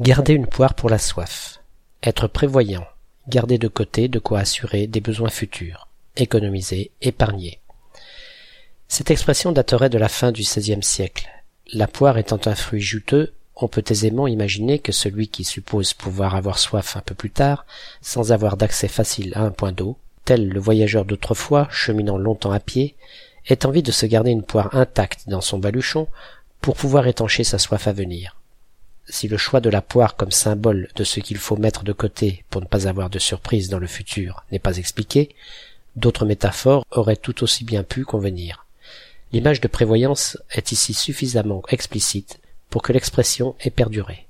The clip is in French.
Garder une poire pour la soif. Être prévoyant. Garder de côté de quoi assurer des besoins futurs. Économiser, épargner. Cette expression daterait de la fin du XVIe siècle. La poire étant un fruit juteux, on peut aisément imaginer que celui qui suppose pouvoir avoir soif un peu plus tard, sans avoir d'accès facile à un point d'eau, tel le voyageur d'autrefois, cheminant longtemps à pied, ait envie de se garder une poire intacte dans son baluchon pour pouvoir étancher sa soif à venir si le choix de la poire comme symbole de ce qu'il faut mettre de côté pour ne pas avoir de surprise dans le futur n'est pas expliqué, d'autres métaphores auraient tout aussi bien pu convenir. L'image de prévoyance est ici suffisamment explicite pour que l'expression ait perduré.